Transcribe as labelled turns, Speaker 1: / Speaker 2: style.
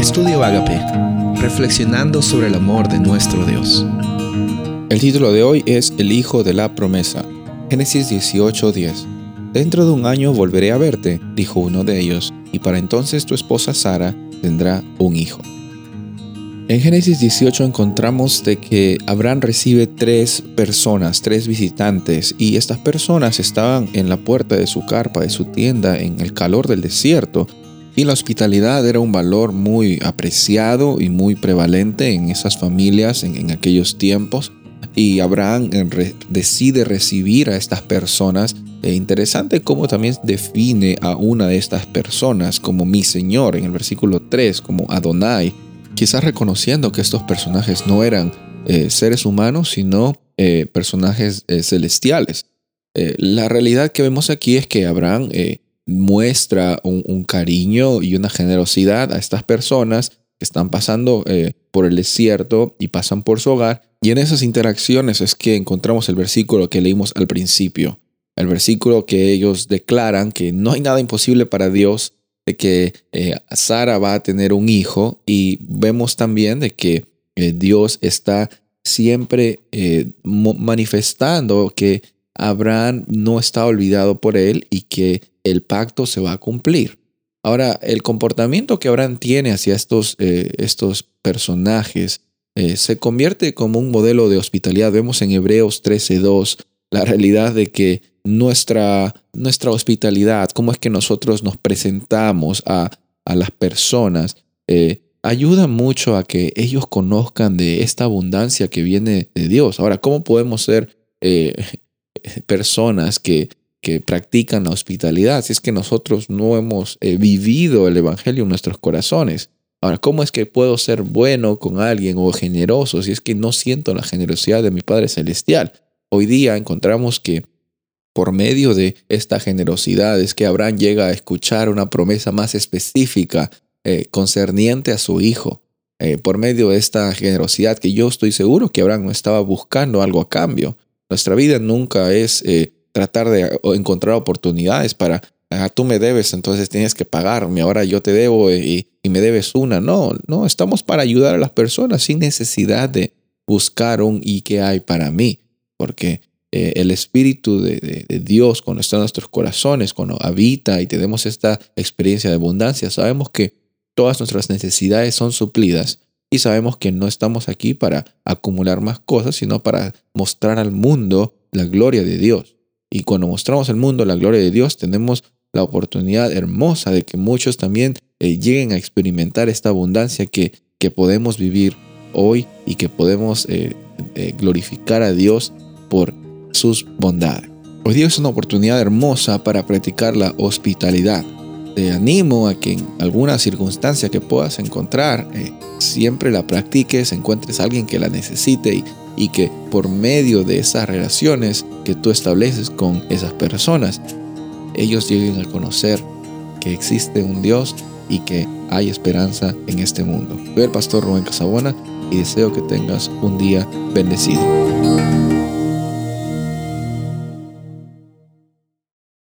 Speaker 1: Estudio Agape, reflexionando sobre el amor de nuestro Dios.
Speaker 2: El título de hoy es El Hijo de la Promesa. Génesis 18:10. Dentro de un año volveré a verte, dijo uno de ellos, y para entonces tu esposa Sara tendrá un hijo. En Génesis 18 encontramos de que Abraham recibe tres personas, tres visitantes, y estas personas estaban en la puerta de su carpa, de su tienda, en el calor del desierto, y la hospitalidad era un valor muy apreciado y muy prevalente en esas familias en, aquellos tiempos. Y Abraham decide recibir a estas personas. E interesante cómo también define a una de estas personas como mi Señor en el versículo 3, como Adonai. Quizás reconociendo que estos personajes no eran eh, seres humanos, sino eh, personajes eh, celestiales. la realidad que vemos aquí es que Abraham muestra un, cariño y una generosidad a estas personas que están pasando eh, por el desierto y pasan por su hogar. Y en esas interacciones es que encontramos el versículo que leímos al principio, el versículo que ellos declaran que no hay nada imposible para Dios, de que eh, Sara va a tener un hijo y vemos también de que eh, Dios está siempre manifestando que Abraham no está olvidado por él y que el pacto se va a cumplir. Ahora, el comportamiento que Abraham tiene hacia estos, eh, estos personajes eh, se convierte como un modelo de hospitalidad. Vemos en Hebreos 13.2 la realidad de que nuestra, nuestra hospitalidad, cómo es que nosotros nos presentamos a, las personas, eh, ayuda mucho a que ellos conozcan de esta abundancia que viene de Dios. Ahora, ¿cómo podemos ser personas que que practican la hospitalidad, si es que nosotros no hemos eh, vivido el Evangelio en nuestros corazones. Ahora, ¿cómo es que puedo ser bueno con alguien o generoso si es que no siento la generosidad de mi Padre Celestial? Hoy día encontramos que por medio de esta generosidad es que Abraham llega a escuchar una promesa más específica eh, concerniente a su hijo. Eh, por medio de esta generosidad que yo estoy seguro que Abraham no estaba buscando algo a cambio. Nuestra vida nunca es tratar de encontrar oportunidades para, ah, tú me debes, entonces tienes que pagarme, ahora yo te debo y, me debes una. No, no, estamos para ayudar a las personas sin necesidad de buscar un y qué hay para mí, porque eh, el Espíritu de, Dios cuando está en nuestros corazones, cuando habita y tenemos esta experiencia de abundancia, sabemos que todas nuestras necesidades son suplidas y sabemos que no estamos aquí para acumular más cosas, sino para mostrar al mundo la gloria de Dios. Y cuando mostramos al mundo la gloria de Dios, tenemos la oportunidad hermosa de que muchos también eh, lleguen a experimentar esta abundancia que, que podemos vivir hoy y que podemos eh, eh, glorificar a Dios por sus bondades. Hoy día es una oportunidad hermosa para practicar la hospitalidad. Te animo a que en alguna circunstancia que puedas encontrar, siempre la practiques, encuentres a alguien que la necesite y y que por medio de esas relaciones que tú estableces con esas personas, ellos lleguen a conocer que existe un Dios y que hay esperanza en este mundo. Soy el pastor Rubén Casabona y deseo que tengas un día bendecido.